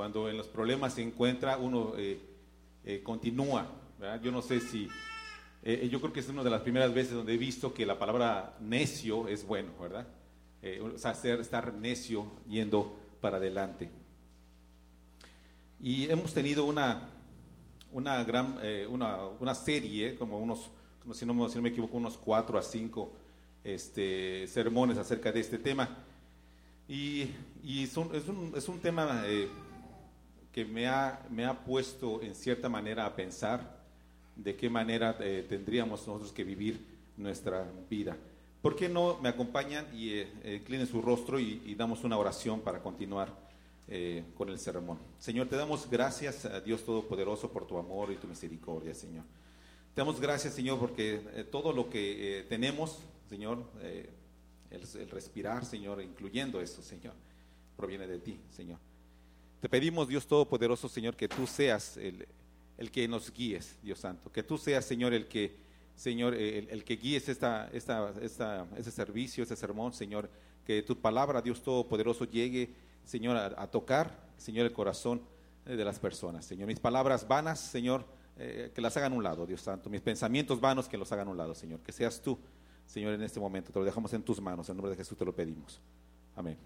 cuando en los problemas se encuentra, uno eh, eh, continúa. Yo no sé si, eh, yo creo que es una de las primeras veces donde he visto que la palabra necio es bueno, ¿verdad? o sea, estar necio yendo para adelante. Y hemos tenido una, una gran, una, una, serie, como unos, si no, si no me equivoco, unos cuatro a cinco este, sermones acerca de este tema. Y, y es, un, es, un, tema que me ha, me ha puesto en cierta manera a pensar de qué manera eh, tendríamos nosotros que vivir nuestra vida. ¿Por qué no me acompañan y eh, inclinen su rostro y, damos una oración para continuar con el sermón? Señor, te damos gracias a Dios Todopoderoso por tu amor y tu misericordia, Señor. Te damos gracias, Señor, porque todo lo que tenemos Señor, eh, el, respirar, Señor, incluyendo eso, Señor, proviene de ti, Señor. Te pedimos, Dios Todopoderoso, Señor, que tú seas el, que nos guíes, Dios Santo, que tú seas, Señor, el que, Señor, el, que guíes esta, esta, esta, ese servicio, ese sermón, Señor, que tu palabra, Dios Todopoderoso, llegue, Señor, a, tocar, Señor, el corazón eh, de las personas, Señor. Mis palabras vanas, Señor, eh, que las hagan un lado, Dios Santo. Mis pensamientos vanos, que los hagan un lado, Señor. Que seas tú Señor, en este momento. Te lo dejamos en tus manos. En nombre de Jesús te lo pedimos. Amén.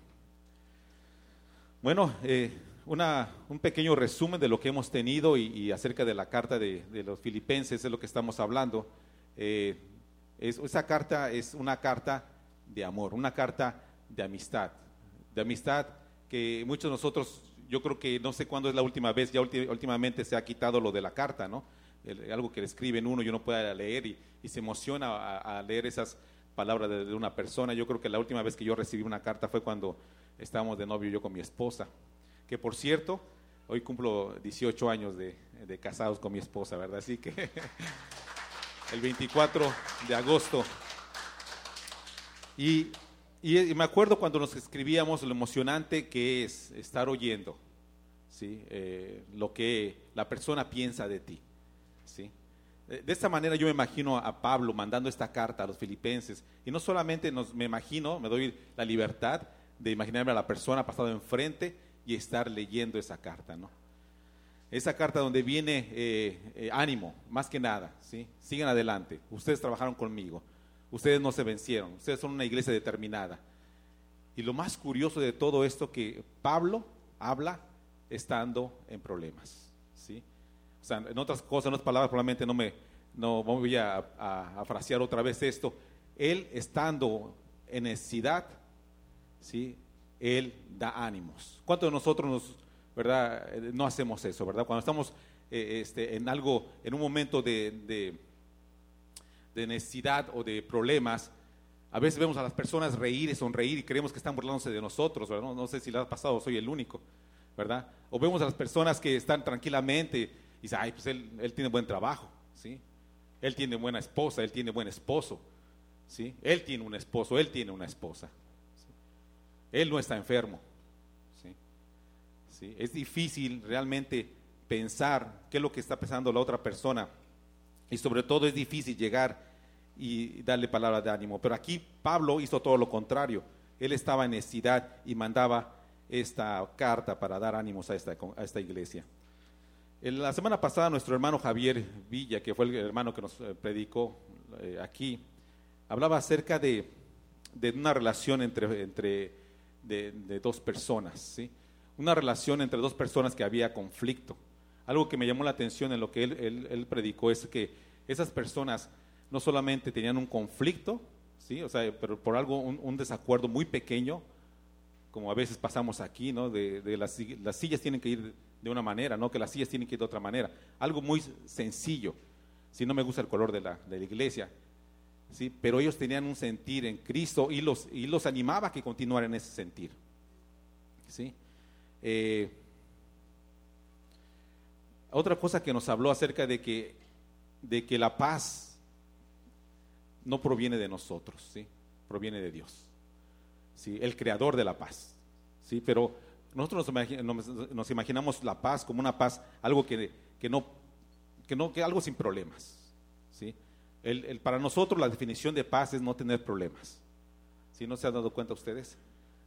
Bueno, eh, un pequeño resumen de lo que hemos tenido y, acerca de la carta de, los filipenses es lo que estamos hablando. Eh, esa carta es una carta de amor, una carta de amistad, de amistad que muchos de nosotros, yo creo que no sé cuándo es la última vez, ya últimamente se ha quitado lo de la carta, ¿no? algo que le escriben uno y uno pueda leer y, se emociona a, leer esas palabras de, una persona. Yo creo que la última vez que yo recibí una carta fue cuando estábamos de novio yo con mi esposa, que por cierto, hoy cumplo 18 años de, casados con mi esposa, ¿verdad? Así que el 24 de agosto. Y, me acuerdo cuando nos escribíamos lo emocionante que es estar oyendo ¿sí? Eh, lo que la persona piensa de ti. ¿sí? De esta manera yo me imagino a Pablo mandando esta carta a los filipenses y no solamente nos, me imagino, me doy la libertad de imaginarme a la persona pasado enfrente y estar leyendo esa carta, ¿no? Esa carta donde viene eh, eh, ánimo, más que nada, ¿sí? Sigan adelante, ustedes trabajaron conmigo, ustedes no se vencieron, ustedes son una iglesia determinada. Y lo más curioso de todo esto que Pablo habla estando en problemas, ¿sí? O sea, en otras cosas, en otras palabras, probablemente no me no voy a, a, frasear otra vez esto. Él estando en necesidad, ¿sí? Él da ánimos. ¿Cuántos de nosotros nos, verdad, eh, no hacemos eso, verdad? Cuando estamos eh, este, en algo, en un momento de, necesidad o de problemas, a veces vemos a las personas reír y sonreír y creemos que están burlándose de nosotros, ¿verdad? No, sé si le ha pasado, soy el único, ¿verdad? O vemos a las personas que están tranquilamente dice, ay, pues él, él, tiene buen trabajo, ¿sí? Él tiene buena esposa, él tiene buen esposo, ¿sí? Él tiene un esposo, él tiene una esposa. Él no está enfermo, ¿sí? ¿sí? Es difícil realmente pensar qué es lo que está pensando la otra persona y sobre todo es difícil llegar y darle palabra de ánimo. Pero aquí Pablo hizo todo lo contrario. Él estaba en necesidad y mandaba esta carta para dar ánimos a esta, a esta iglesia. La semana pasada nuestro hermano Javier Villa, que fue el hermano que nos eh, predicó eh, aquí, hablaba acerca de, una relación entre, entre de, dos personas, ¿sí? una relación entre dos personas que había conflicto. Algo que me llamó la atención en lo que él, predicó es que esas personas no solamente tenían un conflicto, ¿sí? o sea, pero por algo, un, desacuerdo muy pequeño, como a veces pasamos aquí, ¿no? de, las, las sillas tienen que ir de una manera, no que las sillas tienen que ir de otra manera. Algo muy sencillo. Si no me gusta el color de la, de la iglesia, ¿sí? pero ellos tenían un sentir en Cristo y los, y los animaba a que continuaran en ese sentir. ¿sí? Eh, otra cosa que nos habló acerca de que, de que la paz no proviene de nosotros, ¿sí? proviene de Dios, ¿sí? el creador de la paz. ¿sí? Pero nosotros nos, imaginamos la paz como una paz, algo que, no, que no, que algo sin problemas. ¿sí? El, para nosotros la definición de paz es no tener problemas. ¿Sí? ¿No se han dado cuenta ustedes?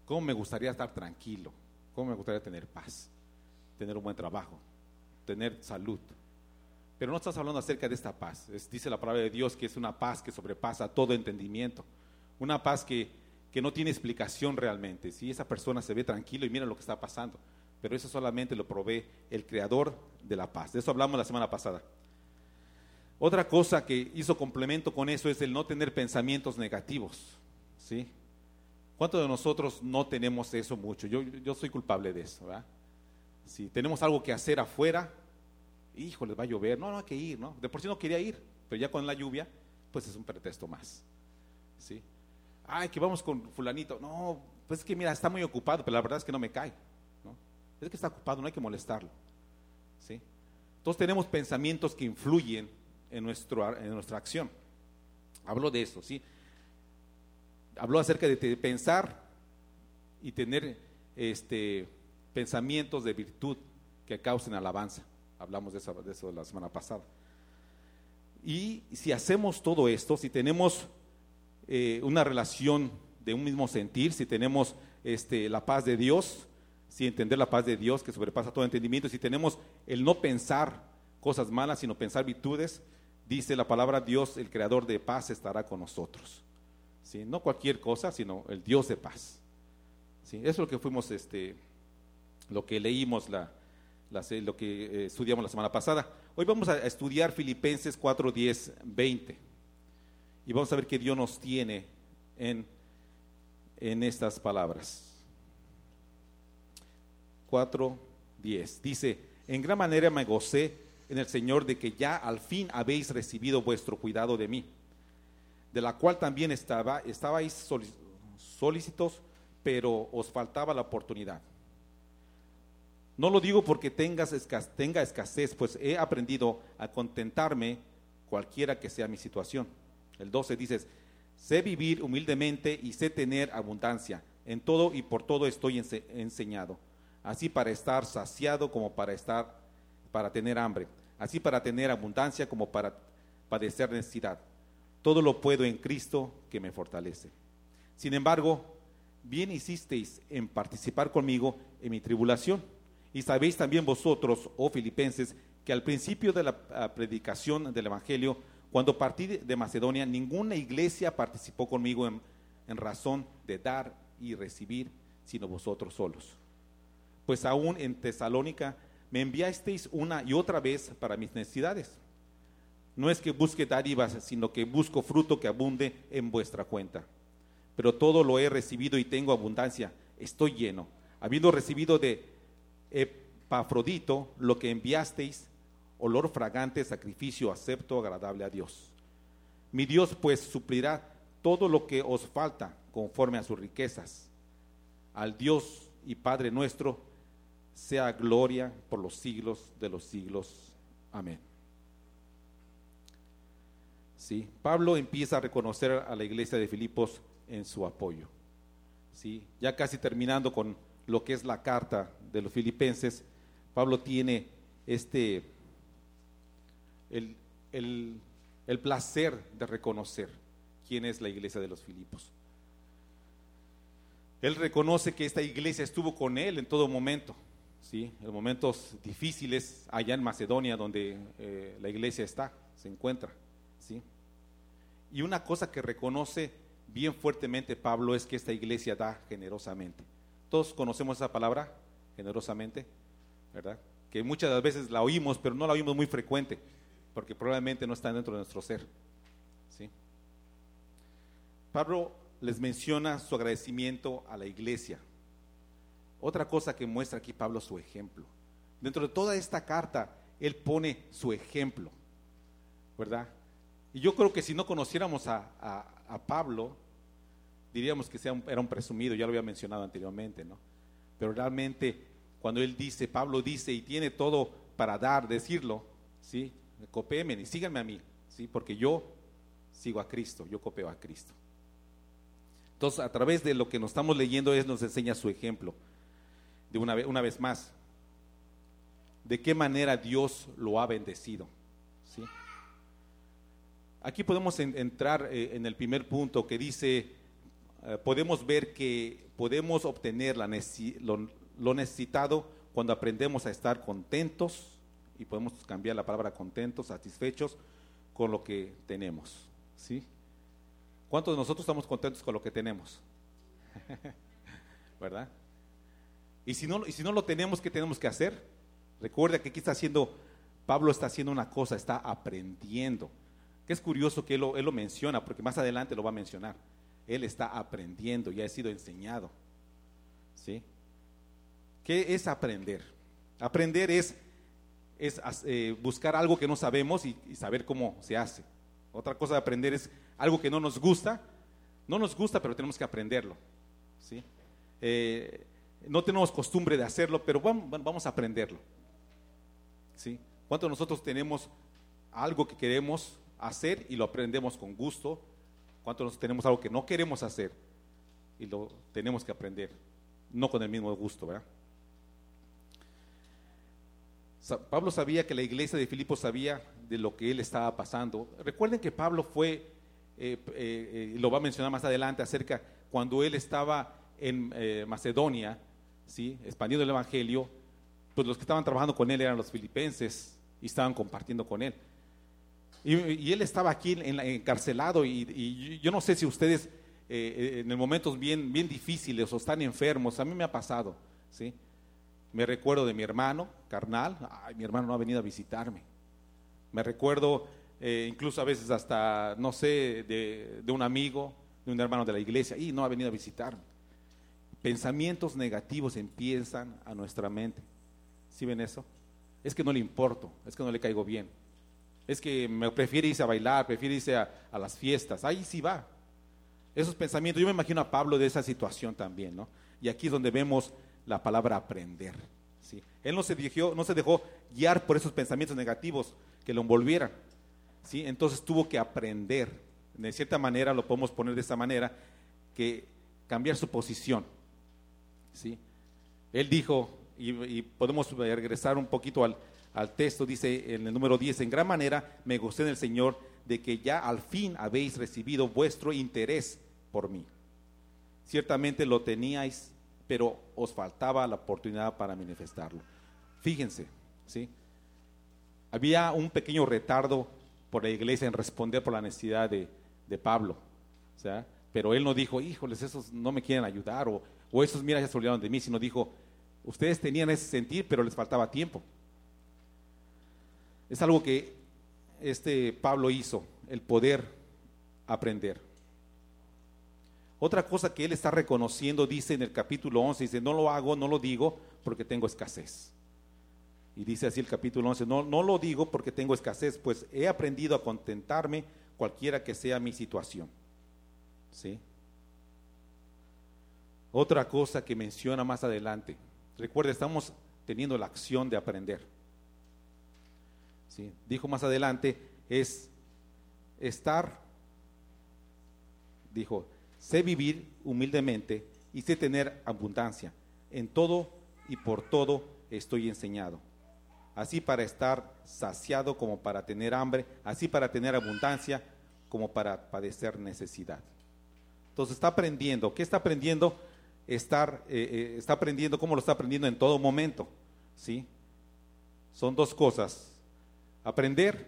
¿Cómo me gustaría estar tranquilo? ¿Cómo me gustaría tener paz? tener un buen trabajo, tener salud. Pero no estás hablando acerca de esta paz. dice la palabra de Dios que es una paz que sobrepasa todo entendimiento. Una paz que, que no tiene explicación realmente. Si esa persona se ve tranquilo y mira lo que está pasando. Pero eso solamente lo provee el creador de la paz. De eso hablamos la semana pasada. Otra cosa que hizo complemento con eso es el no tener pensamientos negativos. ¿sí? ¿Cuántos de nosotros no tenemos eso mucho? Yo, yo soy culpable de eso. Si tenemos algo que hacer afuera, híjole, va a llover. No, no hay que ir. ¿no? De por sí no quería ir, pero ya con la lluvia, pues es un pretexto más. ¿sí? Ay, que vamos con fulanito. No, pues es que mira, está muy ocupado, pero la verdad es que no me cae. ¿no? Es que está ocupado, no hay que molestarlo. ¿sí? Entonces tenemos pensamientos que influyen en, nuestro, en nuestra acción. Habló de eso, ¿sí? Habló acerca de pensar y tener este, pensamientos de virtud que causen alabanza. Hablamos de eso, de eso la semana pasada. Y si hacemos todo esto, si tenemos eh, una relación de un mismo sentir, si tenemos este, la paz de Dios, si entender la paz de Dios que sobrepasa todo entendimiento, si tenemos el no pensar cosas malas, sino pensar virtudes, dice la palabra Dios, el creador de paz, estará con nosotros. ¿Sí? No cualquier cosa, sino el Dios de paz. ¿Sí? Eso es lo que fuimos, este, lo que leímos, la, lo que eh, estudiamos la semana pasada. Hoy vamos a estudiar Filipenses 4, 10, 20. Y vamos a ver qué Dios nos tiene en, en estas palabras. 4, 10. Dice, en gran manera me gocé en el Señor de que ya al fin habéis recibido vuestro cuidado de mí, de la cual también estaba, estabais solícitos, pero os faltaba la oportunidad. No lo digo porque tengas tenga escasez, pues he aprendido a contentarme cualquiera que sea mi situación. El 12 dice, sé vivir humildemente y sé tener abundancia. En todo y por todo estoy enseñado. Así para estar saciado como para estar para tener hambre, así para tener abundancia como para padecer necesidad. Todo lo puedo en Cristo que me fortalece. Sin embargo, bien hicisteis en participar conmigo en mi tribulación. Y sabéis también vosotros, oh filipenses, que al principio de la predicación del Evangelio, cuando partí de Macedonia, ninguna iglesia participó conmigo en, en razón de dar y recibir, sino vosotros solos. Pues aún en Tesalónica me enviasteis una y otra vez para mis necesidades. No es que busque dádivas, sino que busco fruto que abunde en vuestra cuenta. Pero todo lo he recibido y tengo abundancia, estoy lleno, habiendo recibido de Epafrodito lo que enviasteis, olor fragante, sacrificio acepto, agradable a Dios. Mi Dios pues suplirá todo lo que os falta conforme a sus riquezas. Al Dios y Padre nuestro, sea gloria por los siglos de los siglos. Amén. Sí, Pablo empieza a reconocer a la iglesia de Filipos en su apoyo. Sí, ya casi terminando con lo que es la carta de los filipenses, Pablo tiene este el, el placer de reconocer quién es la iglesia de los Filipos. Él reconoce que esta iglesia estuvo con él en todo momento, ¿sí? en momentos difíciles allá en Macedonia, donde eh, la iglesia está, se encuentra. ¿sí? Y una cosa que reconoce bien fuertemente Pablo es que esta iglesia da generosamente. Todos conocemos esa palabra, generosamente, ¿verdad? Que muchas de las veces la oímos, pero no la oímos muy frecuente, porque probablemente no está dentro de nuestro ser. ¿sí? Pablo les menciona su agradecimiento a la iglesia, otra cosa que muestra aquí Pablo su ejemplo. Dentro de toda esta carta, él pone su ejemplo, ¿verdad? Y yo creo que si no conociéramos a, Pablo, diríamos que era un presumido, ya lo había mencionado anteriormente, ¿no? Pero realmente cuando él dice, Pablo dice y tiene todo para dar, decirlo, ¿sí? Copéenme y síganme a mí, ¿sí? Porque yo sigo a Cristo, yo copeo a Cristo. Entonces, a través de lo que nos estamos leyendo, él nos enseña su ejemplo de una, vez, una vez más, de qué manera Dios lo ha bendecido. ¿sí? Aquí podemos entrar eh, en el primer punto que dice, eh, podemos ver que podemos obtener la lo, necesitado cuando aprendemos a estar contentos, y podemos cambiar la palabra contentos, satisfechos con lo que tenemos. ¿Sí? ¿Cuántos de nosotros estamos contentos con lo que tenemos? ¿Verdad? Y si, no, y si no lo tenemos, ¿qué tenemos que hacer? Recuerda que aquí está haciendo, Pablo está haciendo una cosa, está aprendiendo. Que es curioso que él lo, él lo menciona, porque más adelante lo va a mencionar. Él está aprendiendo y ha sido enseñado. ¿Sí? ¿Qué es aprender? Aprender es, es eh, buscar algo que no sabemos y, saber cómo se hace. Otra cosa de aprender es algo que no nos gusta. No nos gusta, pero tenemos que aprenderlo. ¿sí? Eh, no tenemos costumbre de hacerlo, pero vamos, a aprenderlo. ¿sí? ¿Cuántos de nosotros tenemos algo que queremos hacer y lo aprendemos con gusto? ¿Cuántos tenemos algo que no queremos hacer y lo tenemos que aprender? No con el mismo gusto, ¿verdad? Pablo sabía que la iglesia de Filipos sabía de lo que él estaba pasando. Recuerden que Pablo fue, eh, eh, eh, lo va a mencionar más adelante, acerca cuando él estaba en Macedonia, ¿sí? expandiendo el Evangelio, pues los que estaban trabajando con él eran los filipenses y estaban compartiendo con él. Y, él estaba aquí encarcelado y, yo no sé si ustedes en momentos bien, bien difíciles o están enfermos, a mí me ha pasado, ¿sí? Me recuerdo de mi hermano carnal, mi hermano no ha venido a visitarme. Me recuerdo eh, incluso a veces hasta, no sé, de, un amigo, de un hermano de la iglesia, y no ha venido a visitarme. Pensamientos negativos empiezan a nuestra mente. ¿Sí ven eso? Es que no le importo, es que no le caigo bien. Es que me prefiere irse a bailar, prefiere irse a, las fiestas. Ahí sí va. Esos pensamientos, yo me imagino a Pablo de esa situación también, ¿no? Y aquí es donde vemos la palabra aprender. ¿sí? Él no se, dejó, no se dejó guiar por esos pensamientos negativos que lo envolvieran. ¿sí? Entonces tuvo que aprender. De cierta manera, lo podemos poner de esta manera, que cambiar su posición. ¿Sí? Él dijo, y, podemos regresar un poquito al, al texto, dice en el número 10, en gran manera me gusté en el Señor de que ya al fin habéis recibido vuestro interés por mí. Ciertamente lo teníais pero os faltaba la oportunidad para manifestarlo. Fíjense, ¿sí? Había un pequeño retardo por la iglesia en responder por la necesidad de, Pablo, ¿sí? pero él no dijo, híjoles, esos no me quieren ayudar, o, o esos, mira, ya se olvidaron de mí, sino dijo, ustedes tenían ese sentir, pero les faltaba tiempo. Es algo que este Pablo hizo, el poder aprender. Otra cosa que él está reconociendo, dice en el capítulo 11, dice, no lo hago, no lo digo porque tengo escasez. Y dice así el capítulo 11, no, no lo digo porque tengo escasez, pues he aprendido a contentarme cualquiera que sea mi situación. ¿Sí? Otra cosa que menciona más adelante, recuerda, estamos teniendo la acción de aprender. ¿Sí? Dijo más adelante, es estar, dijo, sé vivir humildemente y sé tener abundancia. En todo y por todo estoy enseñado. Así para estar saciado como para tener hambre, así para tener abundancia como para padecer necesidad. Entonces está aprendiendo. ¿Qué está aprendiendo? Estar, eh, eh, está aprendiendo, ¿cómo lo está aprendiendo en todo momento? ¿Sí? Son dos cosas. Aprender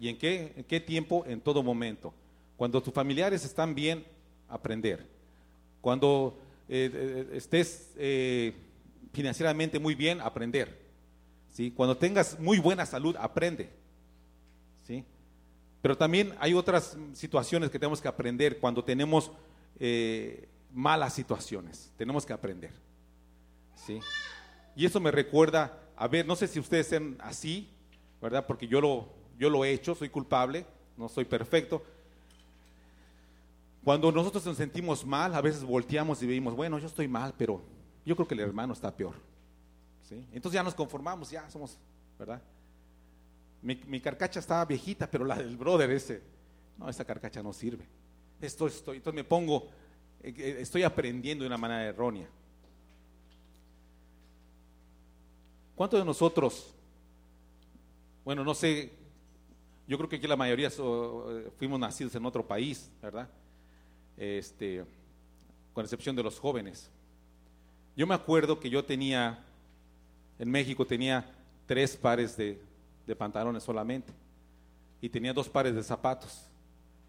y en qué, en qué tiempo, en todo momento. Cuando tus familiares están bien, aprender. Cuando eh, estés financieramente muy bien, aprender. ¿sí? Cuando tengas muy buena salud, aprende. ¿sí? Pero también hay otras situaciones que tenemos que aprender cuando tenemos malas situaciones. Tenemos que aprender. ¿sí? Y eso me recuerda, a ver, no sé si ustedes sean así, ¿verdad? Porque yo lo, yo lo he hecho, soy culpable, no soy perfecto, cuando nosotros nos sentimos mal, a veces volteamos y vemos, bueno, yo estoy mal, pero yo creo que el hermano está peor. ¿Sí? Entonces ya nos conformamos, ya somos, ¿verdad? Mi, carcacha estaba viejita, pero la del brother ese, no, esa carcacha no sirve. Esto estoy, entonces me pongo, estoy aprendiendo de una manera errónea. ¿Cuántos de nosotros, bueno, no sé, yo creo que aquí la mayoría eh, fuimos nacidos en otro país, ¿verdad? este, con excepción de los jóvenes. Yo me acuerdo que yo tenía en México tenía tres pares de, de pantalones solamente y tenía dos pares de zapatos.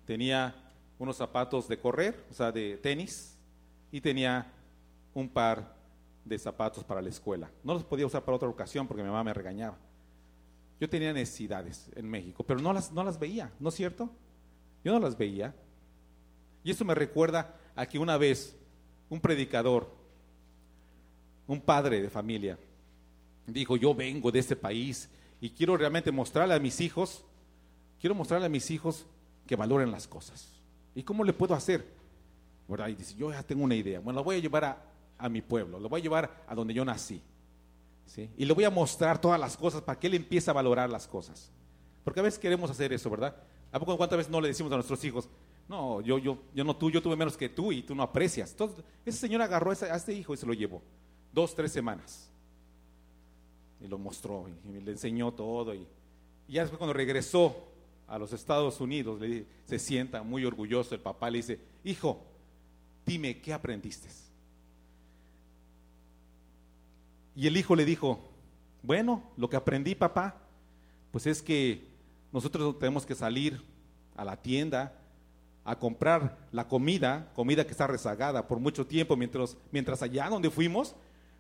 Tenía unos zapatos de correr, o sea, de tenis, y tenía un par de zapatos para la escuela. No los podía usar para otra ocasión porque mi mamá me regañaba. Yo tenía necesidades en México, pero no las, no las veía, ¿no es cierto? Yo no las veía. Y esto me recuerda a que una vez un predicador, un padre de familia, dijo, yo vengo de este país y quiero realmente mostrarle a mis hijos, quiero mostrarle a mis hijos que valoren las cosas. ¿Y cómo le puedo hacer? ¿Verdad? Y dice, yo ya tengo una idea. Bueno, lo voy a llevar a, a mi pueblo, lo voy a llevar a donde yo nací. ¿sí? Y le voy a mostrar todas las cosas para que él empiece a valorar las cosas. Porque a veces queremos hacer eso, ¿verdad? ¿A poco cuántas veces no le decimos a nuestros hijos, no, yo, yo, yo no tú, yo tuve menos que tú y tú no aprecias? Ese señor agarró a este hijo y se lo llevó. Dos, tres semanas. Y lo mostró y, le enseñó todo. Y ya después cuando regresó a los Estados Unidos, le, se sienta muy orgulloso el papá, le dice, hijo, dime, ¿qué aprendiste? Y el hijo le dijo, bueno, lo que aprendí, papá, pues es que nosotros tenemos que salir a la tienda a comprar la comida, comida que está rezagada por mucho tiempo, mientras, mientras allá donde fuimos,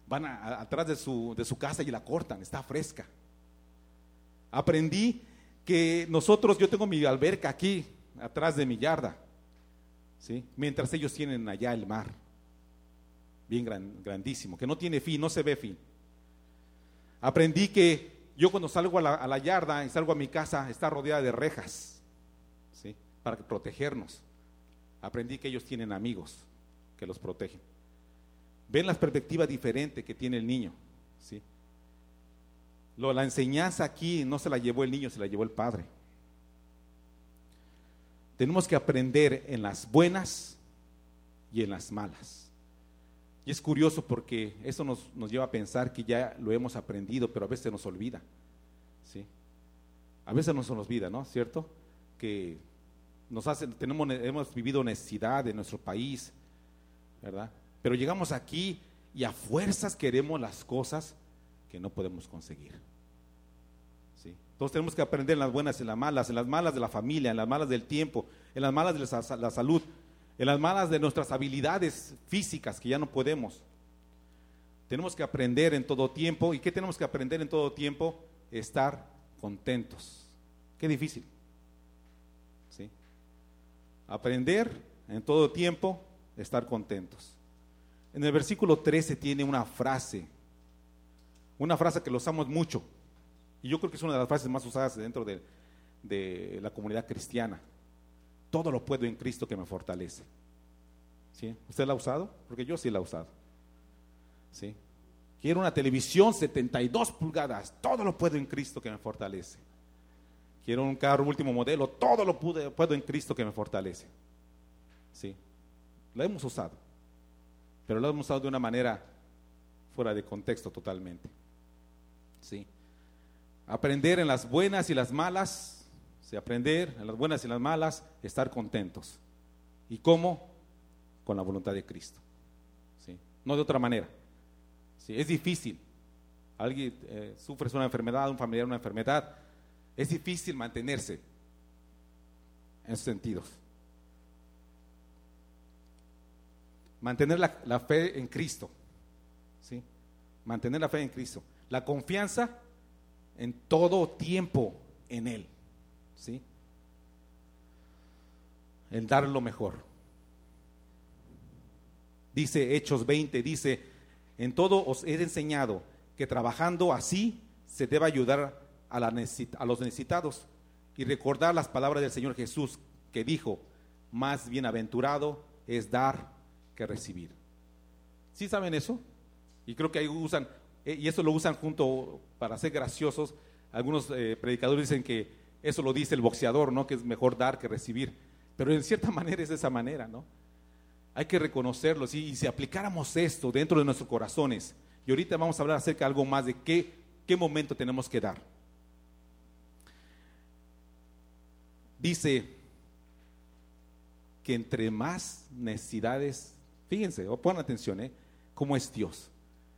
van atrás de su, de su casa y la cortan, está fresca. Aprendí que nosotros, yo tengo mi alberca aquí, atrás de mi yarda, ¿sí? mientras ellos tienen allá el mar bien grandísimo, que no tiene fin, no se ve fin. Aprendí que yo cuando salgo a la, yarda y salgo a mi casa, está rodeada de rejas, ¿sí? Para protegernos. Aprendí que ellos tienen amigos que los protegen. Ven la perspectiva diferente que tiene el niño, ¿sí? Lo, la enseñanza aquí no se la llevó el niño, se la llevó el padre. Tenemos que aprender en las buenas y en las malas. Y es curioso porque eso nos, lleva a pensar que ya lo hemos aprendido, pero a veces nos olvida. ¿sí? A veces nos olvida, ¿no? ¿Cierto? Que nos hace, tenemos, hemos vivido necesidad en nuestro país, ¿verdad? Pero llegamos aquí y a fuerzas queremos las cosas que no podemos conseguir. Entonces tenemos que aprender en las buenas y en las malas, en las malas de la familia, en las malas del tiempo, en las malas de la salud, en las malas de nuestras habilidades físicas que ya no podemos. Tenemos que aprender en todo tiempo. ¿Y qué tenemos que aprender en todo tiempo? Estar contentos. Qué difícil. ¿Sí? Aprender en todo tiempo, estar contentos. En el versículo 13 tiene una frase, una frase que lo usamos mucho. Y yo creo que es una de las frases más usadas dentro de, la comunidad cristiana todo lo puedo en Cristo que me fortalece. ¿Sí? ¿Usted la ha usado? Porque yo sí la he usado. ¿Sí? Quiero una televisión 72 pulgadas, todo lo puedo en Cristo que me fortalece. Quiero un carro último modelo, todo lo puedo en Cristo que me fortalece. ¿Sí? La hemos usado, pero la hemos usado de una manera fuera de contexto totalmente. ¿Sí? Aprender en las buenas y las malas aprender en las buenas y las malas, estar contentos. ¿Y cómo? Con la voluntad de Cristo. ¿sí? No de otra manera. ¿sí? Es difícil. Alguien eh, sufre una enfermedad, un familiar una enfermedad. Es difícil mantenerse en esos sentidos. Mantener la, la fe en Cristo. ¿sí? Mantener la fe en Cristo. La confianza en todo tiempo en Él. ¿sí? El dar lo mejor. Dice Hechos 20, dice, en todo os he enseñado que trabajando así se debe ayudar a, los necesitados y recordar las palabras del Señor Jesús que dijo, más bienaventurado es dar que recibir. ¿Sí saben eso? Y creo que ahí usan, eh, y eso lo usan junto para ser graciosos. Algunos eh, predicadores dicen que eso lo dice el boxeador, ¿no? Que es mejor dar que recibir. Pero en cierta manera es de esa manera, ¿no? Hay que reconocerlo. Y si aplicáramos esto dentro de nuestros corazones, y ahorita vamos a hablar acerca de algo más de qué, qué momento tenemos que dar. Dice que entre más necesidades, fíjense, o pongan atención, ¿eh? ¿Cómo es Dios?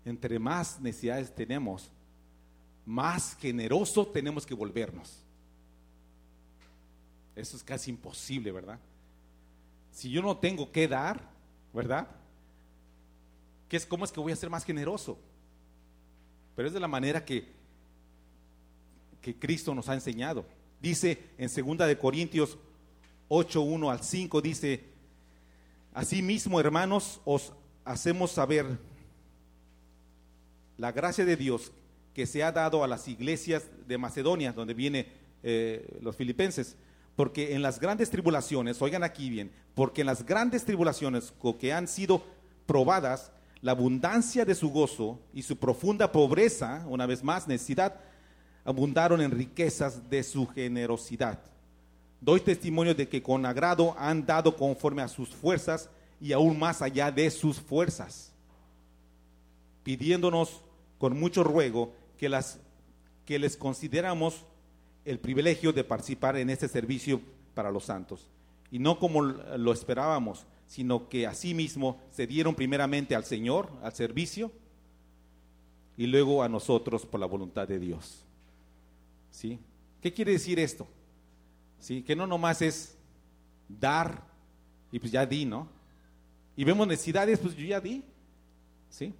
Entre más necesidades tenemos, más generoso tenemos que volvernos. Eso es casi imposible, ¿verdad? Si yo no tengo que dar, ¿verdad? ¿Qué es, ¿Cómo es que voy a ser más generoso? Pero es de la manera que, que Cristo nos ha enseñado. Dice en 2 de Corintios 8, 1 al 5, dice, Asimismo, hermanos, os hacemos saber la gracia de Dios que se ha dado a las iglesias de Macedonia, donde vienen eh, los filipenses. Porque en las grandes tribulaciones, oigan aquí bien, porque en las grandes tribulaciones que han sido probadas, la abundancia de su gozo y su profunda pobreza, una vez más, necesidad, abundaron en riquezas de su generosidad. Doy testimonio de que con agrado han dado conforme a sus fuerzas y aún más allá de sus fuerzas, pidiéndonos con mucho ruego que, las, que les consideramos el privilegio de participar en este servicio para los santos. Y no como lo esperábamos, sino que asimismo se dieron primeramente al Señor, al servicio, y luego a nosotros por la voluntad de Dios. ¿Sí? ¿Qué quiere decir esto? ¿sí? Que no nomás es dar y pues ya di, ¿no? Y vemos necesidades, pues yo ya di, ¿sí?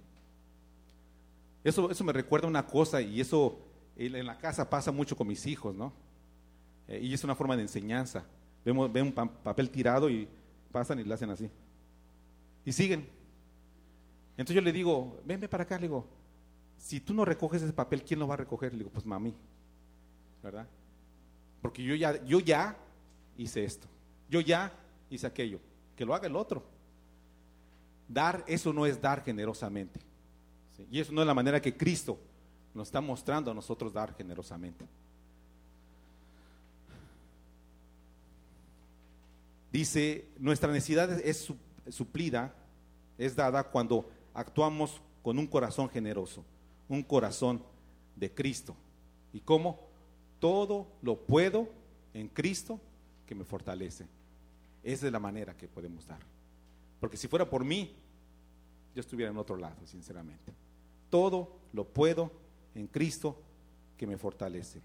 Eso, eso me recuerda una cosa y eso en la casa pasa mucho con mis hijos, ¿no? Eh, y es una forma de enseñanza. Vemos, ven un papel tirado y pasan y le hacen así. Y siguen. Entonces yo le digo, ven, ven para acá, le digo, si tú no recoges ese papel, ¿quién lo va a recoger? Le digo, pues mami, ¿verdad? Porque yo ya, yo ya hice esto. Yo ya hice aquello. Que lo haga el otro. Dar, eso no es dar generosamente. Y eso no es la manera que Cristo nos está mostrando a nosotros dar generosamente. Dice, nuestra necesidad es suplida, es dada cuando actuamos con un corazón generoso, un corazón de Cristo. ¿Y cómo? todo lo puedo en Cristo que me fortalece. Esa es la manera que podemos dar. Porque si fuera por mí, yo estuviera en otro lado, sinceramente. Todo lo puedo en Cristo que me fortalece.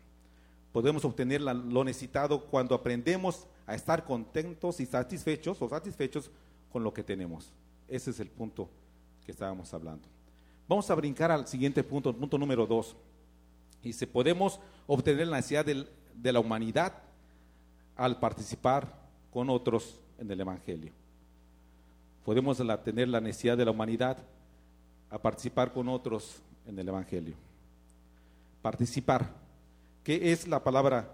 Podemos obtener lo necesitado cuando aprendemos a estar contentos y satisfechos o satisfechos con lo que tenemos. Ese es el punto que estábamos hablando. Vamos a brincar al siguiente punto, punto número dos. Y si podemos obtener la necesidad de la humanidad al participar con otros en el Evangelio. Podemos tener la necesidad de la humanidad a participar con otros en el Evangelio. Participar. ¿Qué es la palabra?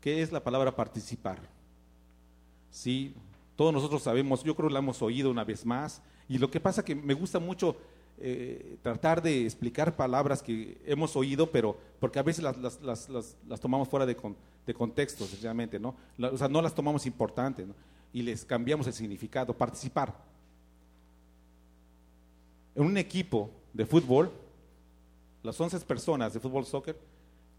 ¿Qué es la palabra participar? Sí, todos nosotros sabemos, yo creo que la hemos oído una vez más, y lo que pasa que me gusta mucho eh, tratar de explicar palabras que hemos oído, pero porque a veces las, tomamos fuera de, contexto, sencillamente, ¿no? o sea, no las tomamos importantes, Y les cambiamos el significado. Participar. En un equipo de fútbol, las 11 personas de fútbol soccer,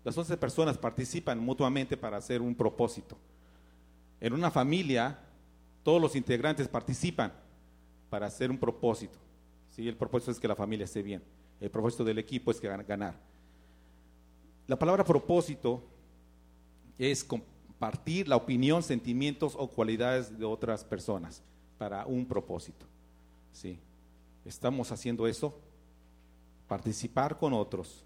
las 11 personas participan mutuamente para hacer un propósito. En una familia, todos los integrantes participan para hacer un propósito. ¿sí? El propósito es que la familia esté bien. El propósito del equipo es que ganar. La palabra propósito es compartir la opinión, sentimientos o cualidades de otras personas para un propósito. ¿sí? Estamos haciendo eso, participar con otros.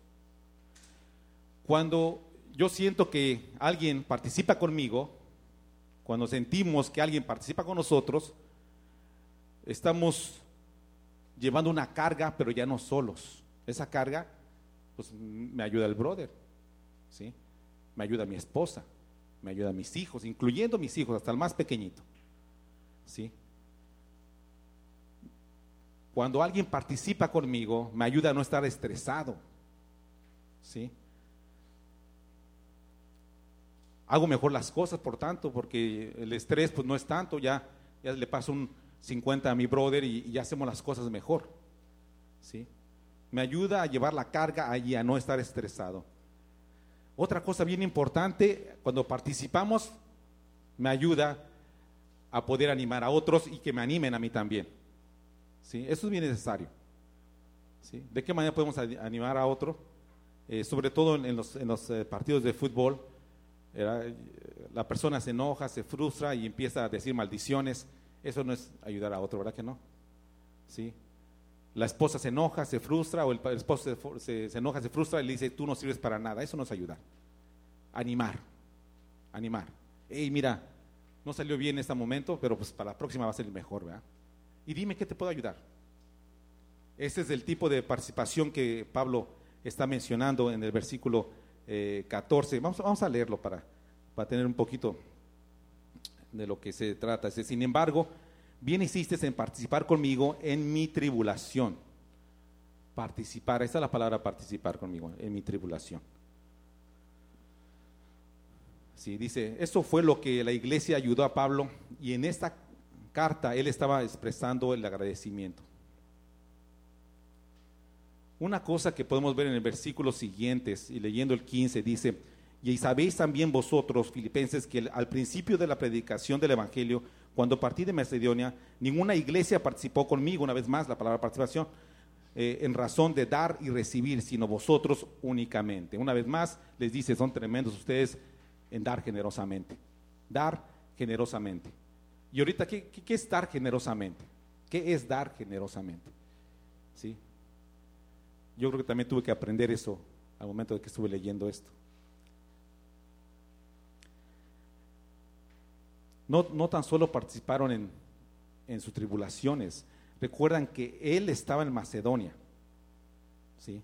Cuando yo siento que alguien participa conmigo, cuando sentimos que alguien participa con nosotros, estamos llevando una carga, pero ya no solos. Esa carga, pues me ayuda el brother, ¿sí? Me ayuda mi esposa, me ayuda mis hijos, incluyendo mis hijos, hasta el más pequeñito, ¿sí? Cuando alguien participa conmigo, me ayuda a no estar estresado, ¿sí? Hago mejor las cosas, por tanto, porque el estrés, pues no es tanto, ya, ya le paso un, 50 a mi brother y, ya hacemos las cosas mejor. ¿Sí? Me ayuda a llevar la carga allí, a no estar estresado. Otra cosa bien importante, cuando participamos, me ayuda a poder animar a otros y que me animen a mí también. ¿Sí? Eso es bien necesario. ¿Sí? ¿De qué manera podemos animar a otro? eh, sobre todo en, los, eh, partidos de fútbol, la persona se enoja, se frustra y empieza a decir maldiciones. Eso no es ayudar a otro, ¿verdad que no? ¿Sí? La esposa se enoja, se frustra, o el, esposo se, se, enoja, se frustra y le dice, tú no sirves para nada. Eso no es ayudar. Animar, animar. Hey, mira, no salió bien en este momento, pero pues para la próxima va a ser mejor, ¿verdad? Y dime qué te puedo ayudar. Este es el tipo de participación que Pablo está mencionando en el versículo 14. Eh, vamos, a leerlo para, para tener un poquito de lo que se trata. Sin embargo, bien hiciste en participar conmigo en mi tribulación. Participar, esa es la palabra participar conmigo, en mi tribulación. Sí, dice, eso fue lo que la iglesia ayudó a Pablo y en esta carta él estaba expresando el agradecimiento. Una cosa que podemos ver en el versículo siguientes y leyendo el 15 dice, y sabéis también vosotros, filipenses, que al principio de la predicación del Evangelio, cuando partí de Macedonia, ninguna iglesia participó conmigo, una vez más la palabra participación, eh, en razón de dar y recibir, sino vosotros únicamente. Una vez más les dice, son tremendos ustedes en dar generosamente. Dar generosamente. Y ahorita, ¿qué, qué, es dar generosamente? ¿Qué es dar generosamente? ¿Sí? Yo creo que también tuve que aprender eso al momento de que estuve leyendo esto. No, no tan solo participaron en, en, sus tribulaciones, recuerdan que él estaba en Macedonia, ¿sí?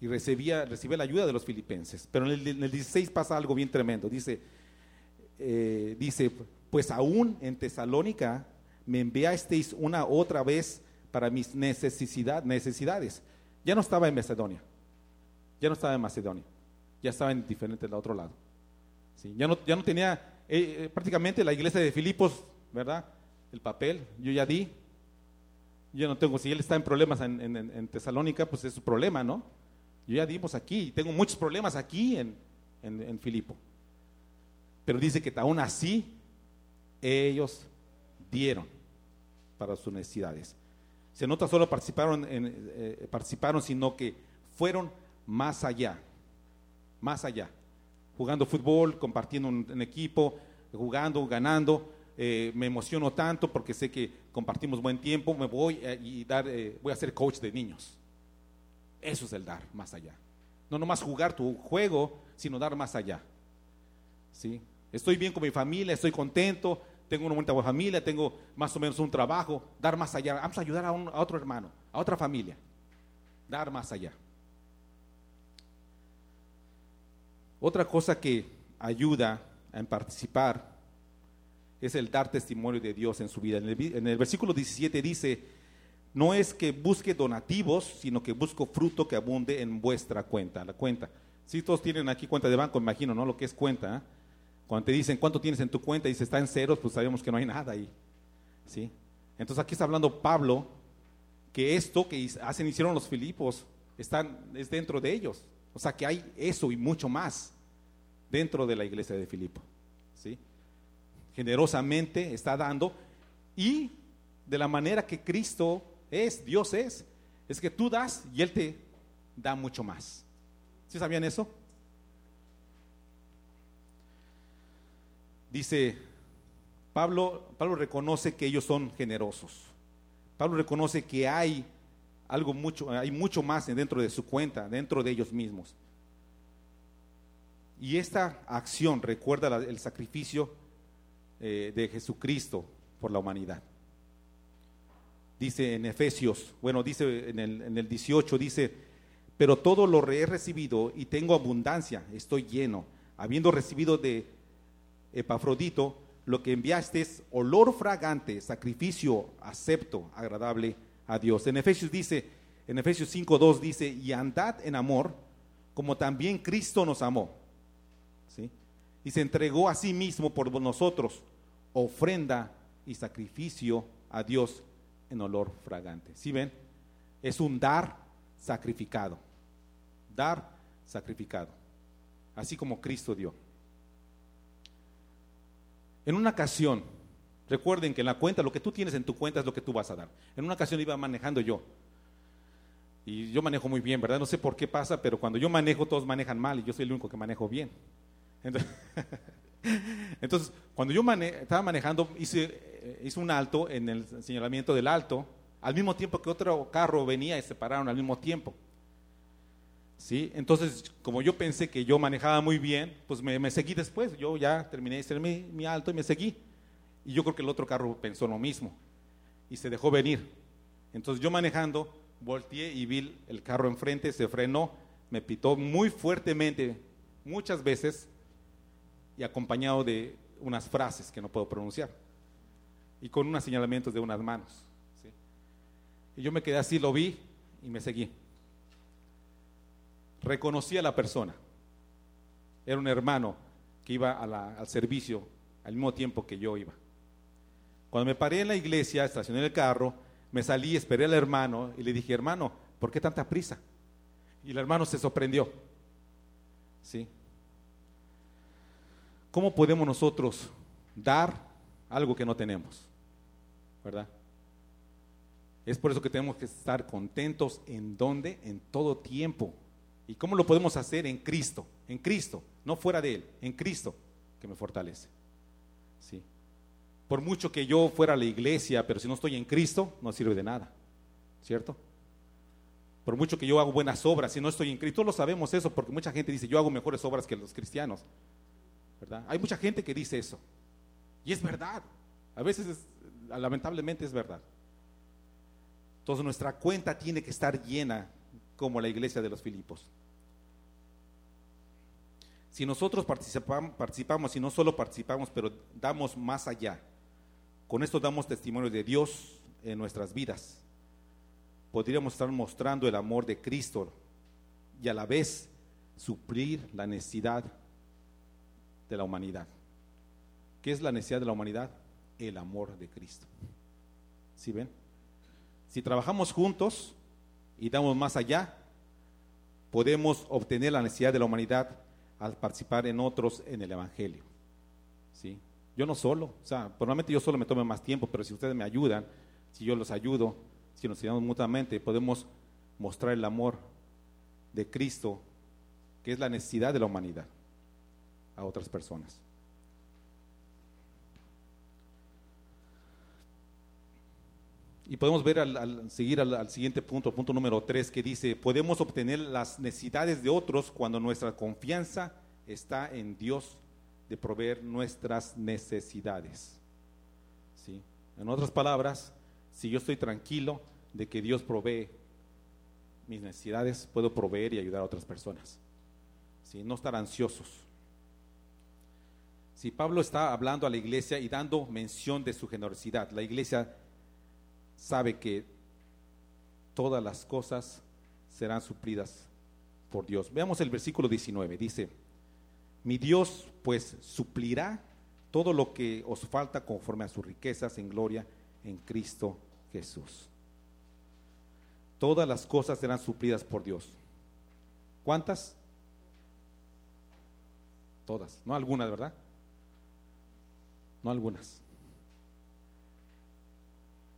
Y recibía, recibía la ayuda de los filipenses. Pero en el, 16 pasa algo bien tremendo. Dice, eh, dice, pues aún en Tesalónica me enviasteis una otra vez para mis necesidad, necesidades ya no estaba en Macedonia, ya no estaba en Macedonia, ya estaba en diferente del otro lado. ¿sí? Ya, no, ya no tenía eh, eh, prácticamente la iglesia de Filipos, ¿verdad? El papel, yo ya di, yo no tengo, si él está en problemas en, Tesalónica, pues es su problema, ¿no? Yo ya dimos aquí, tengo muchos problemas aquí en, en Filipo. Pero dice que aún así ellos dieron para sus necesidades se nota solo participaron, en, eh, participaron, sino que fueron más allá, más allá, jugando fútbol, compartiendo un, equipo, jugando, ganando. Eh, me emociono tanto porque sé que compartimos buen tiempo, me voy a, y dar, eh, voy a ser coach de niños. Eso es el dar más allá. No nomás jugar tu juego, sino dar más allá. ¿Sí? Estoy bien con mi familia, estoy contento, tengo una buena familia, tengo más o menos un trabajo, dar más allá. Vamos a ayudar a, otro hermano, a otra familia. Dar más allá. Otra cosa que ayuda a participar es el dar testimonio de Dios en su vida. En el, en el, versículo 17 dice, no es que busque donativos, sino que busco fruto que abunde en vuestra cuenta. La cuenta. Si todos tienen aquí cuenta de banco, imagino, ¿no? Lo que es cuenta. ¿eh? Cuando te dicen cuánto tienes en tu cuenta y dice está en ceros, pues sabemos que no hay nada ahí. ¿Sí? Entonces aquí está hablando Pablo que esto que hacen, hicieron los Filipos están, es dentro de ellos. O sea que hay eso y mucho más dentro de la iglesia de Filipo. ¿Sí? Generosamente está dando y de la manera que Cristo es, Dios es, es que tú das y Él te da mucho más. ¿Sí sabían eso? Dice, Pablo, Pablo reconoce que ellos son generosos. Pablo reconoce que hay algo mucho, hay mucho más dentro de su cuenta, dentro de ellos mismos. Y esta acción recuerda el sacrificio eh, de Jesucristo por la humanidad. Dice en Efesios, bueno, dice en el, en el 18, dice, pero todo lo he recibido y tengo abundancia, estoy lleno, habiendo recibido de Epafrodito, lo que enviaste es olor fragante, sacrificio acepto, agradable a Dios. En Efesios dice, en Efesios 5.2 dice, y andad en amor, como también Cristo nos amó. ¿Sí? Y se entregó a sí mismo por nosotros, ofrenda y sacrificio a Dios en olor fragante. ¿Sí ven? Es un dar sacrificado. Dar sacrificado. Así como Cristo dio. En una ocasión, recuerden que en la cuenta, lo que tú tienes en tu cuenta es lo que tú vas a dar. En una ocasión iba manejando yo Y yo manejo muy bien, ¿verdad? No sé por qué pasa, pero cuando yo manejo todos manejan mal y yo soy el único que manejo bien. Entonces, cuando yo estaba manejando, hice, eh, hice un alto en el señalamiento del alto, al mismo tiempo que otro carro venía y se pararon al mismo tiempo. ¿Sí? Entonces, como yo pensé que yo manejaba muy bien, pues me, seguí después. Yo ya terminé de hacer mi, mi, alto y me seguí. Y yo creo que el otro carro pensó lo mismo y se dejó venir. Entonces yo manejando, volteé y vi el carro enfrente, se frenó, me pitó muy fuertemente, muchas veces, y acompañado de unas frases que no puedo pronunciar, y con unos señalamientos de unas manos. Y yo me quedé así, lo vi y me seguí. Reconocí a la persona. Era un hermano que iba al servicio al mismo tiempo que yo iba. Cuando me paré en la iglesia, estacioné el carro, me salí, esperé al hermano y le dije, hermano, ¿por qué tanta prisa? Y el hermano se sorprendió. ¿Sí? ¿Cómo podemos nosotros dar algo que no tenemos? ¿Verdad? Es por eso que tenemos que estar contentos en donde, en todo tiempo. ¿Y cómo lo podemos hacer? En Cristo, en Cristo, no fuera de Él, en Cristo que me fortalece. ¿Sí? Por mucho que yo fuera a la iglesia, pero si no estoy en Cristo, no sirve de nada. ¿Cierto? Por mucho que yo hago buenas obras, si no estoy en Cristo, todos lo sabemos eso, porque mucha gente dice, yo hago mejores obras que los cristianos. ¿Verdad? Hay mucha gente que dice eso. Y es verdad. A veces, lamentablemente, es verdad. Entonces nuestra cuenta tiene que estar llena como la iglesia de los Filipos. Si nosotros participamos, participamos y no solo participamos, pero damos más allá, con esto damos testimonio de Dios en nuestras vidas. Podríamos estar mostrando el amor de Cristo y a la vez suplir la necesidad de la humanidad. ¿Qué es la necesidad de la humanidad? El amor de Cristo. ¿Sí ven? Si trabajamos juntos y damos más allá, podemos obtener la necesidad de la humanidad al participar en otros en el Evangelio. ¿Sí? Yo no solo, o sea, probablemente yo solo me tome más tiempo, pero si ustedes me ayudan, si yo los ayudo, si nos ayudamos mutuamente, podemos mostrar el amor de Cristo, que es la necesidad de la humanidad, a otras personas. Y podemos ver al, seguir al, siguiente punto, punto número tres, que dice, podemos obtener las necesidades de otros cuando nuestra confianza está en Dios de proveer nuestras necesidades. ¿Sí? En otras palabras, si yo estoy tranquilo de que Dios provee mis necesidades, puedo proveer y ayudar a otras personas. ¿Sí? No estar ansiosos. Si Pablo está hablando a la iglesia y dando mención de su generosidad, la iglesia sabe que todas las cosas serán suplidas por Dios. Veamos el versículo 19. Dice, mi Dios pues suplirá todo lo que os falta conforme a sus riquezas en gloria en Cristo Jesús. Todas las cosas serán suplidas por Dios. ¿Cuántas? Todas, no algunas, ¿verdad? No algunas.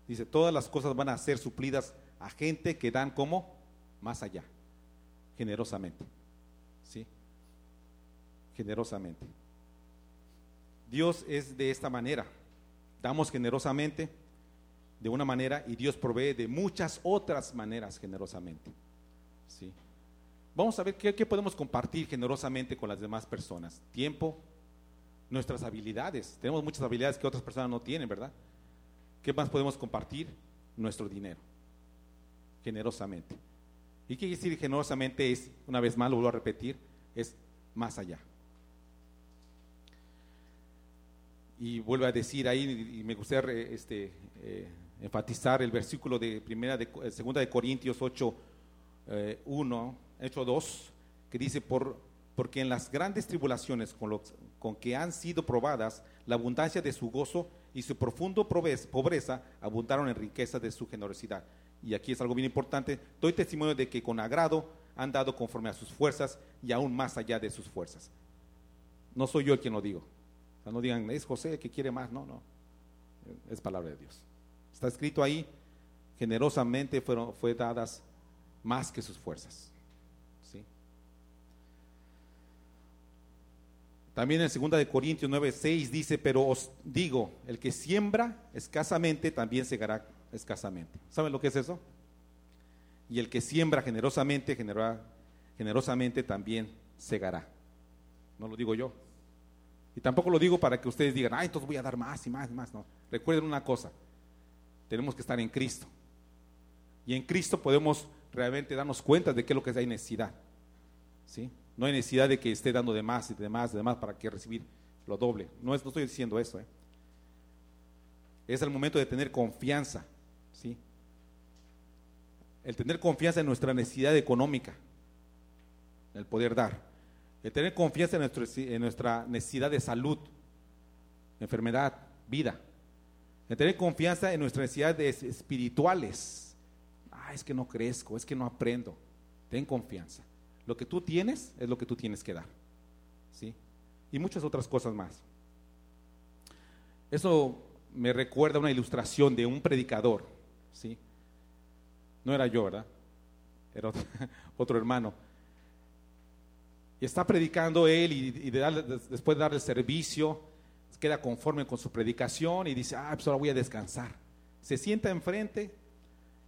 Dice, todas las cosas van a ser suplidas a gente que dan como más allá, generosamente generosamente. Dios es de esta manera. Damos generosamente de una manera y Dios provee de muchas otras maneras generosamente. ¿Sí? Vamos a ver qué, qué podemos compartir generosamente con las demás personas. Tiempo, nuestras habilidades. Tenemos muchas habilidades que otras personas no tienen, ¿verdad? ¿Qué más podemos compartir? Nuestro dinero. Generosamente. ¿Y qué quiere decir generosamente? Es, una vez más, lo vuelvo a repetir, es más allá. y vuelve a decir ahí, y me gustaría este, eh, enfatizar el versículo de primera de eh, de Corintios 8, 1, 8, 2, que dice, por, porque en las grandes tribulaciones con, con que han sido probadas, la abundancia de su gozo y su profundo pobreza abundaron en riqueza de su generosidad. Y aquí es algo bien importante, doy testimonio de que con agrado han dado conforme a sus fuerzas y aún más allá de sus fuerzas. No soy yo el quien lo digo, no digan, es José que quiere más. No, no. Es palabra de Dios. Está escrito ahí, generosamente fueron fue dadas más que sus fuerzas. ¿sí? También en 2 de Corintios 9, 6 dice, pero os digo, el que siembra escasamente también segará escasamente. ¿Saben lo que es eso? Y el que siembra generosamente, generosamente también segará. No lo digo yo. Y tampoco lo digo para que ustedes digan, ay, entonces voy a dar más y más y más. No. Recuerden una cosa, tenemos que estar en Cristo. Y en Cristo podemos realmente darnos cuenta de qué es lo que hay necesidad. ¿Sí? No hay necesidad de que esté dando de más y de más y de más para que recibir lo doble. No, es, estoy diciendo eso. ¿eh? Es el momento de tener confianza. ¿sí? El tener confianza en nuestra necesidad económica. El poder dar. El tener confianza en, en nuestra necesidad de salud, enfermedad, vida. El tener confianza en nuestras necesidades espirituales. Ah, es que no crezco, es que no aprendo. Ten confianza. Lo que tú tienes es lo que tú tienes que dar. ¿Sí? Y muchas otras cosas más. Eso me recuerda una ilustración de un predicador. ¿Sí? No era yo, ¿verdad? Era otro, hermano. Y está predicando él y, después de darle el servicio, queda conforme con su predicación y dice, ah, pues ahora voy a descansar. Se sienta enfrente,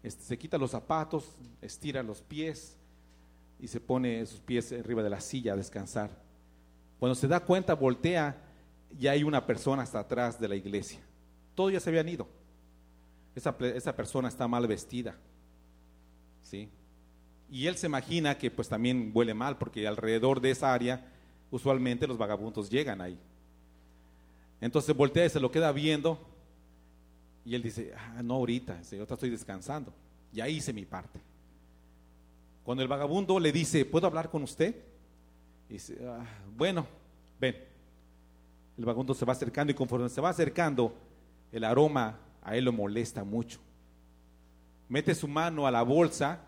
este, se quita los zapatos, estira los pies y se pone sus pies arriba de la silla a descansar. Cuando se da cuenta, voltea y hay una persona hasta atrás de la iglesia. Todos ya se habían ido. Esa, esa persona está mal vestida. ¿Sí? Y él se imagina que pues también huele mal porque alrededor de esa área usualmente los vagabundos llegan ahí. Entonces voltea y se lo queda viendo. Y él dice, ah, no ahorita, yo estoy descansando. Ya hice mi parte. Cuando el vagabundo le dice, ¿puedo hablar con usted? dice, ah, bueno, ven. El vagabundo se va acercando y conforme se va acercando, el aroma a él lo molesta mucho. Mete su mano a la bolsa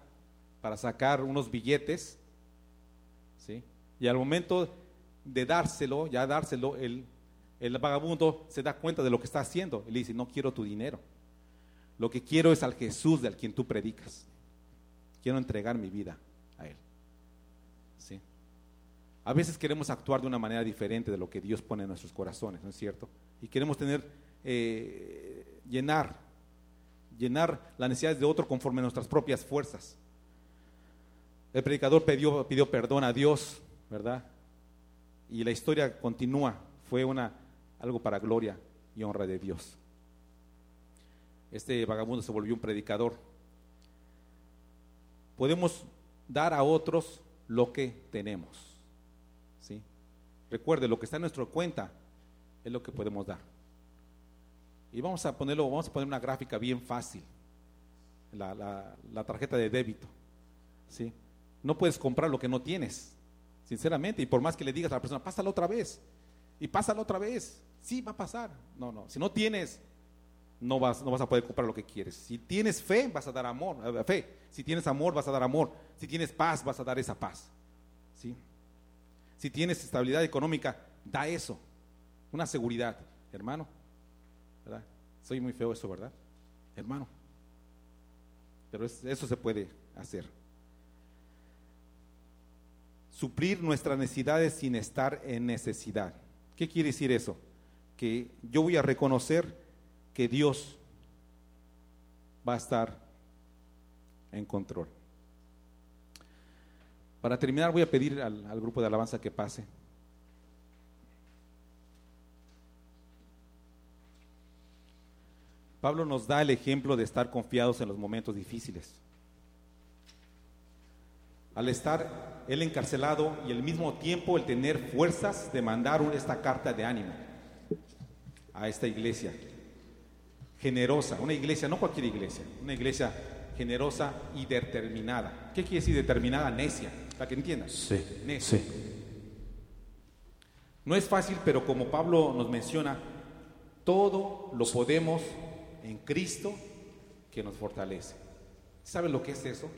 para sacar unos billetes, ¿sí? Y al momento de dárselo, ya dárselo, él el vagabundo se da cuenta de lo que está haciendo. Le dice, no quiero tu dinero. Lo que quiero es al Jesús del quien tú predicas. Quiero entregar mi vida a Él. ¿Sí? A veces queremos actuar de una manera diferente de lo que Dios pone en nuestros corazones, ¿no es cierto? Y queremos tener, eh, llenar, llenar las necesidades de otro conforme a nuestras propias fuerzas. El predicador pidió, pidió perdón a Dios, ¿verdad? Y la historia continúa. Fue una algo para gloria y honra de Dios. Este vagabundo se volvió un predicador. Podemos dar a otros lo que tenemos. ¿sí? Recuerde, lo que está en nuestra cuenta es lo que podemos dar. Y vamos a ponerlo, vamos a poner una gráfica bien fácil. La, la tarjeta de débito. ¿sí? No puedes comprar lo que no tienes, sinceramente. Y por más que le digas a la persona, pásalo otra vez. Y pásalo otra vez. Sí, va a pasar. No, no. Si no tienes, no vas, no vas a poder comprar lo que quieres. Si tienes fe, vas a dar amor, eh, fe. Si tienes amor, vas a dar amor. Si tienes paz, vas a dar esa paz. ¿Sí? Si tienes estabilidad económica, da eso. Una seguridad, hermano. ¿Verdad? Soy muy feo eso, ¿verdad? Hermano. Pero eso se puede hacer. Suplir nuestras necesidades sin estar en necesidad. ¿Qué quiere decir eso? Que yo voy a reconocer que Dios va a estar en control. Para terminar voy a pedir al, grupo de alabanza que pase. Pablo nos da el ejemplo de estar confiados en los momentos difíciles. Al estar él encarcelado y al mismo tiempo el tener fuerzas de mandar esta carta de ánimo a esta iglesia generosa, una iglesia, no cualquier iglesia, una iglesia generosa y determinada. ¿Qué quiere decir determinada? Necia, para que entiendas. Sí. Necia. No es fácil, pero como Pablo nos menciona, todo lo podemos en Cristo que nos fortalece. ¿Saben lo que es eso?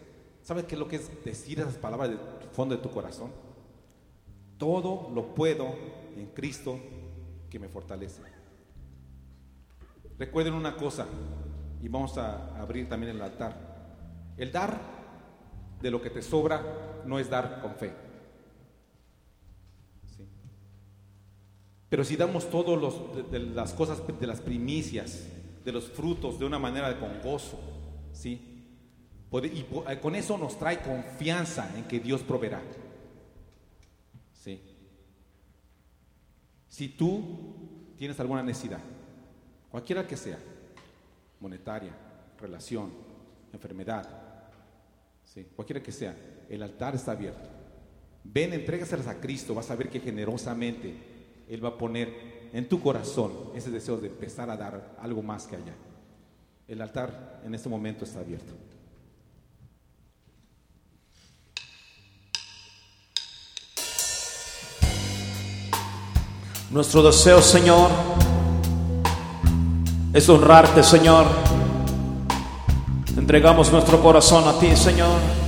¿Sabes qué es lo que es decir esas palabras del fondo de tu corazón? Todo lo puedo en Cristo que me fortalece. Recuerden una cosa, y vamos a abrir también el altar. El dar de lo que te sobra no es dar con fe. ¿Sí? Pero si damos todos de, de las cosas, de las primicias, de los frutos de una manera con gozo, ¿sí? Y eh, con eso nos trae confianza en que Dios proveerá. ¿Sí? Si tú tienes alguna necesidad, cualquiera que sea, monetaria, relación, enfermedad, ¿sí? cualquiera que sea, el altar está abierto. Ven, entrégaselas a Cristo, vas a ver que generosamente Él va a poner en tu corazón ese deseo de empezar a dar algo más que allá. El altar en este momento está abierto. Nuestro deseo, Señor, es honrarte, Señor. Entregamos nuestro corazón a ti, Señor.